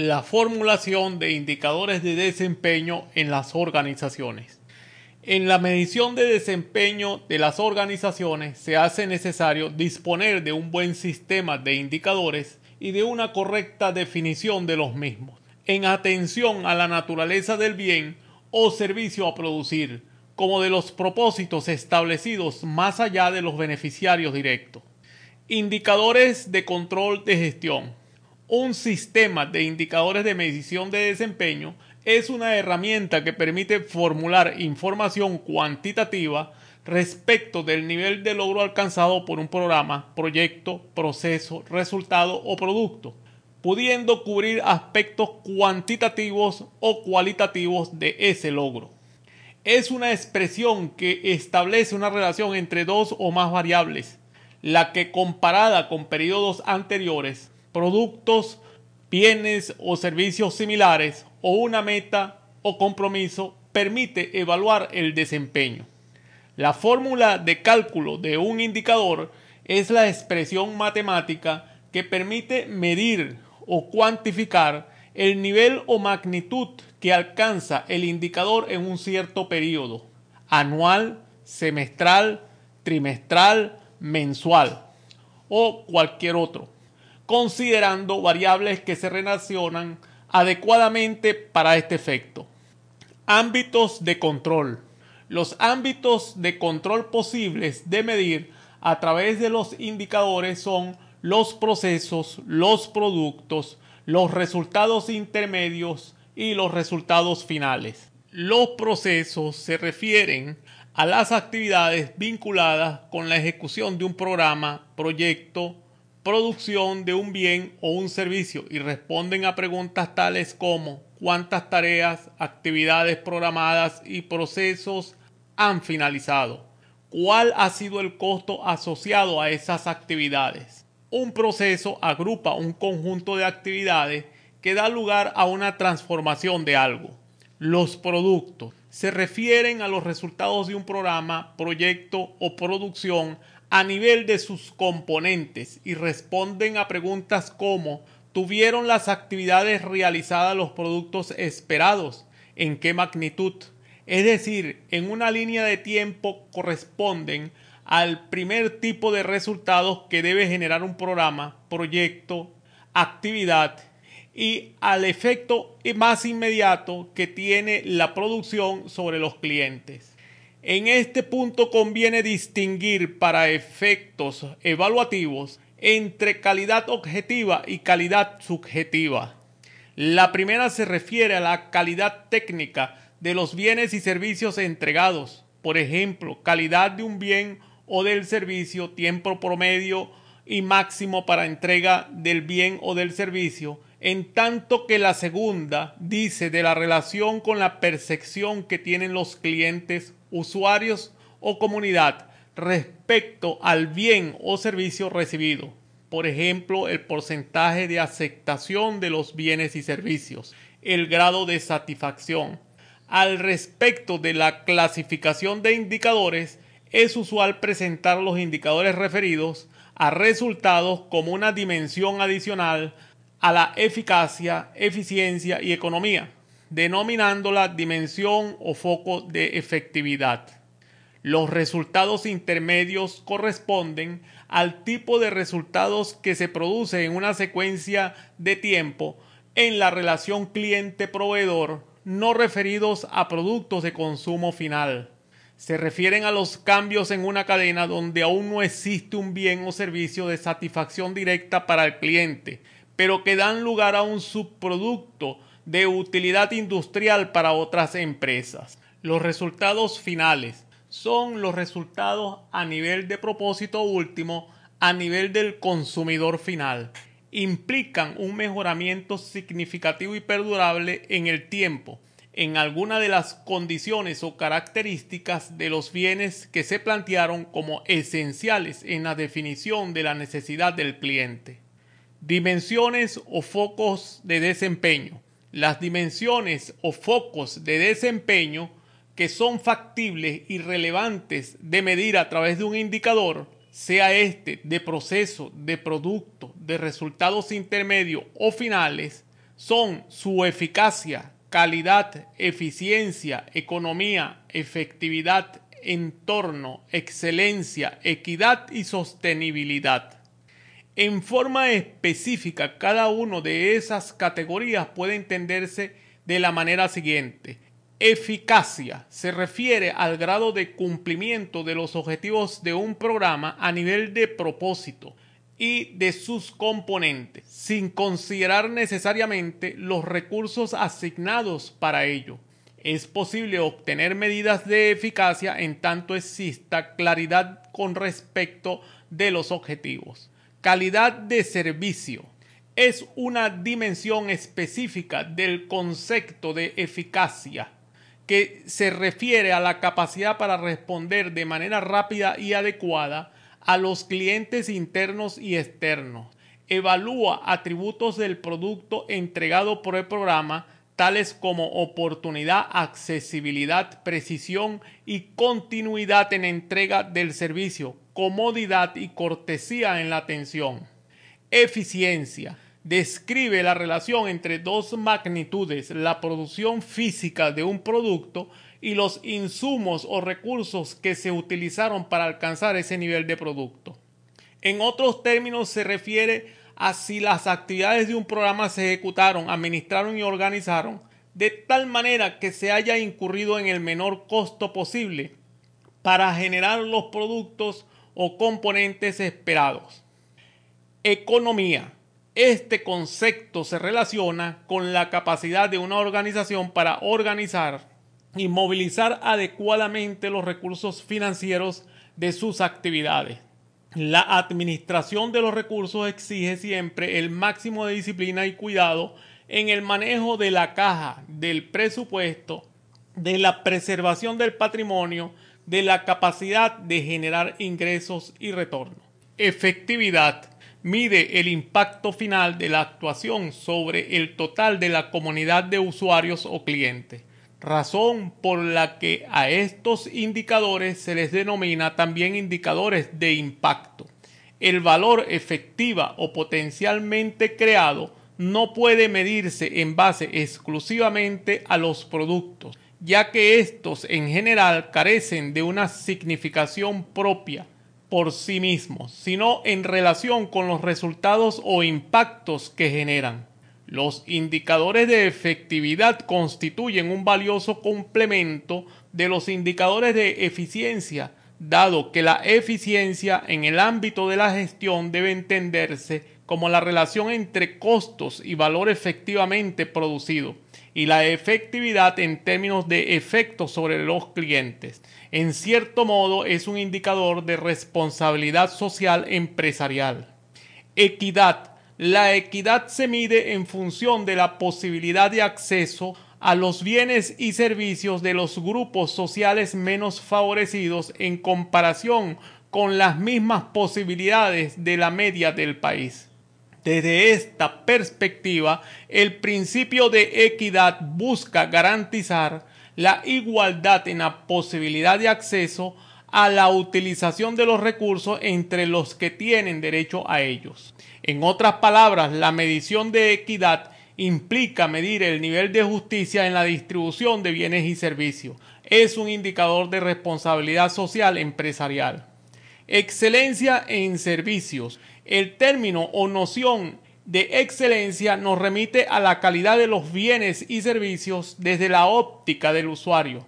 La formulación de indicadores de desempeño en las organizaciones. En la medición de desempeño de las organizaciones se hace necesario disponer de un buen sistema de indicadores y de una correcta definición de los mismos, en atención a la naturaleza del bien o servicio a producir, como de los propósitos establecidos más allá de los beneficiarios directos. Indicadores de control de gestión. Un sistema de indicadores de medición de desempeño es una herramienta que permite formular información cuantitativa respecto del nivel de logro alcanzado por un programa, proyecto, proceso, resultado o producto, pudiendo cubrir aspectos cuantitativos o cualitativos de ese logro. Es una expresión que establece una relación entre dos o más variables, la que comparada con periodos anteriores, productos, bienes o servicios similares o una meta o compromiso permite evaluar el desempeño. La fórmula de cálculo de un indicador es la expresión matemática que permite medir o cuantificar el nivel o magnitud que alcanza el indicador en un cierto periodo, anual, semestral, trimestral, mensual o cualquier otro, considerando variables que se relacionan adecuadamente para este efecto. Ámbitos de control. Los ámbitos de control posibles de medir a través de los indicadores son los procesos, los productos, los resultados intermedios y los resultados finales. Los procesos se refieren a las actividades vinculadas con la ejecución de un programa, proyecto, producción de un bien o un servicio y responden a preguntas tales como cuántas tareas, actividades programadas y procesos han finalizado, cuál ha sido el costo asociado a esas actividades. Un proceso agrupa un conjunto de actividades que da lugar a una transformación de algo. Los productos se refieren a los resultados de un programa, proyecto o producción a nivel de sus componentes y responden a preguntas como ¿tuvieron las actividades realizadas los productos esperados? ¿En qué magnitud? Es decir, en una línea de tiempo corresponden al primer tipo de resultados que debe generar un programa, proyecto, actividad y al efecto más inmediato que tiene la producción sobre los clientes. En este punto conviene distinguir para efectos evaluativos entre calidad objetiva y calidad subjetiva. La primera se refiere a la calidad técnica de los bienes y servicios entregados, por ejemplo, calidad de un bien o del servicio, tiempo promedio y máximo para entrega del bien o del servicio, en tanto que la segunda dice de la relación con la percepción que tienen los clientes usuarios o comunidad respecto al bien o servicio recibido. Por ejemplo, el porcentaje de aceptación de los bienes y servicios, el grado de satisfacción. Al respecto de la clasificación de indicadores, es usual presentar los indicadores referidos a resultados como una dimensión adicional a la eficacia, eficiencia y economía denominándola dimensión o foco de efectividad. Los resultados intermedios corresponden al tipo de resultados que se produce en una secuencia de tiempo en la relación cliente-proveedor no referidos a productos de consumo final. Se refieren a los cambios en una cadena donde aún no existe un bien o servicio de satisfacción directa para el cliente, pero que dan lugar a un subproducto de utilidad industrial para otras empresas. Los resultados finales son los resultados a nivel de propósito último, a nivel del consumidor final. implican un mejoramiento significativo y perdurable en el tiempo en alguna de las condiciones o características de los bienes que se plantearon como esenciales en la definición de la necesidad del cliente. Dimensiones o focos de desempeño. Las dimensiones o focos de desempeño que son factibles y relevantes de medir a través de un indicador, sea este de proceso, de producto, de resultados intermedios o finales, son su eficacia, calidad, eficiencia, economía, efectividad, entorno, excelencia, equidad y sostenibilidad. En forma específica, cada una de esas categorías puede entenderse de la manera siguiente. Eficacia se refiere al grado de cumplimiento de los objetivos de un programa a nivel de propósito, y de sus componentes, sin considerar necesariamente los recursos asignados para ello. Es posible obtener medidas de eficacia en tanto exista claridad con respecto de los objetivos. Calidad de servicio es una dimensión específica del concepto de eficacia que se refiere a la capacidad para responder de manera rápida y adecuada a los clientes internos y externos. Evalúa atributos del producto entregado por el programa, tales como oportunidad, accesibilidad, precisión y continuidad en entrega del servicio, comodidad y cortesía en la atención. Eficiencia. Describe la relación entre dos magnitudes, la producción física de un producto y los insumos o recursos que se utilizaron para alcanzar ese nivel de producto. En otros términos se refiere a si las actividades de un programa se ejecutaron, administraron y organizaron de tal manera que se haya incurrido en el menor costo posible para generar los productos o componentes esperados. Economía. Este concepto se relaciona con la capacidad de una organización para organizar, y movilizar adecuadamente los recursos financieros de sus actividades. La administración de los recursos exige siempre el máximo de disciplina y cuidado en el manejo de la caja, del presupuesto, de la preservación del patrimonio, de la capacidad de generar ingresos y retorno. Efectividad mide el impacto final de la actuación sobre el total de la comunidad de usuarios o clientes razón por la que a estos indicadores se les denomina también indicadores de impacto. El valor efectiva o potencialmente creado no puede medirse en base exclusivamente a los productos, ya que estos en general carecen de una significación propia por sí mismos, sino en relación con los resultados o impactos que generan. Los indicadores de efectividad constituyen un valioso complemento de los indicadores de eficiencia, dado que la eficiencia en el ámbito de la gestión debe entenderse como la relación entre costos y valor efectivamente producido, y la efectividad en términos de efectos sobre los clientes. En cierto modo es un indicador de responsabilidad social empresarial. Equidad la equidad se mide en función de la posibilidad de acceso a los bienes y servicios de los grupos sociales menos favorecidos en comparación con las mismas posibilidades de la media del país. Desde esta perspectiva, el principio de equidad busca garantizar la igualdad en la posibilidad de acceso a la utilización de los recursos entre los que tienen derecho a ellos. En otras palabras, la medición de equidad implica medir el nivel de justicia en la distribución de bienes y servicios. Es un indicador de responsabilidad social empresarial. Excelencia en servicios. El término o noción de excelencia nos remite a la calidad de los bienes y servicios desde la óptica del usuario.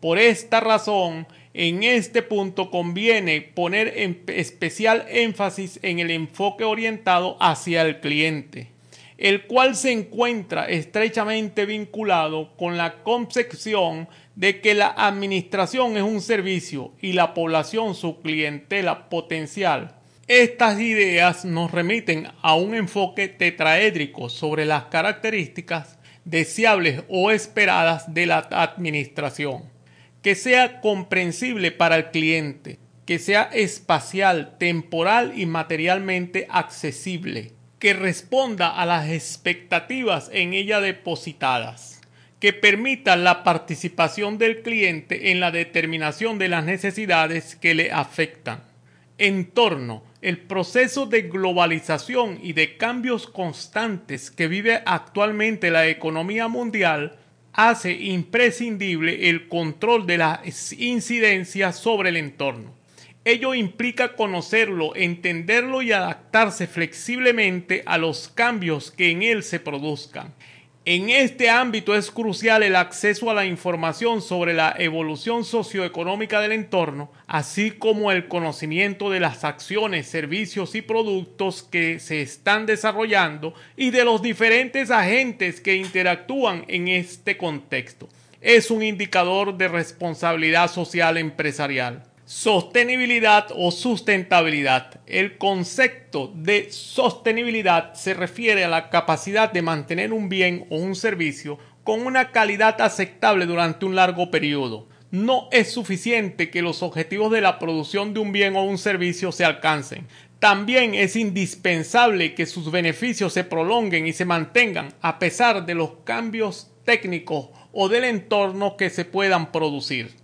Por esta razón, en este punto conviene poner especial énfasis en el enfoque orientado hacia el cliente, el cual se encuentra estrechamente vinculado con la concepción de que la administración es un servicio y la población su clientela potencial. Estas ideas nos remiten a un enfoque tetraédrico sobre las características deseables o esperadas de la administración, que sea comprensible para el cliente, que sea espacial, temporal y materialmente accesible, que responda a las expectativas en ella depositadas, que permita la participación del cliente en la determinación de las necesidades que le afectan. Entorno, el proceso de globalización y de cambios constantes que vive actualmente la economía mundial hace imprescindible el control de las incidencias sobre el entorno. Ello implica conocerlo, entenderlo y adaptarse flexiblemente a los cambios que en él se produzcan. En este ámbito es crucial el acceso a la información sobre la evolución socioeconómica del entorno, así como el conocimiento de las acciones, servicios y productos que se están desarrollando y de los diferentes agentes que interactúan en este contexto. Es un indicador de responsabilidad social empresarial. Sostenibilidad o sustentabilidad. El concepto de sostenibilidad se refiere a la capacidad de mantener un bien o un servicio con una calidad aceptable durante un largo periodo. No es suficiente que los objetivos de la producción de un bien o un servicio se alcancen. También es indispensable que sus beneficios se prolonguen y se mantengan a pesar de los cambios técnicos o del entorno que se puedan producir.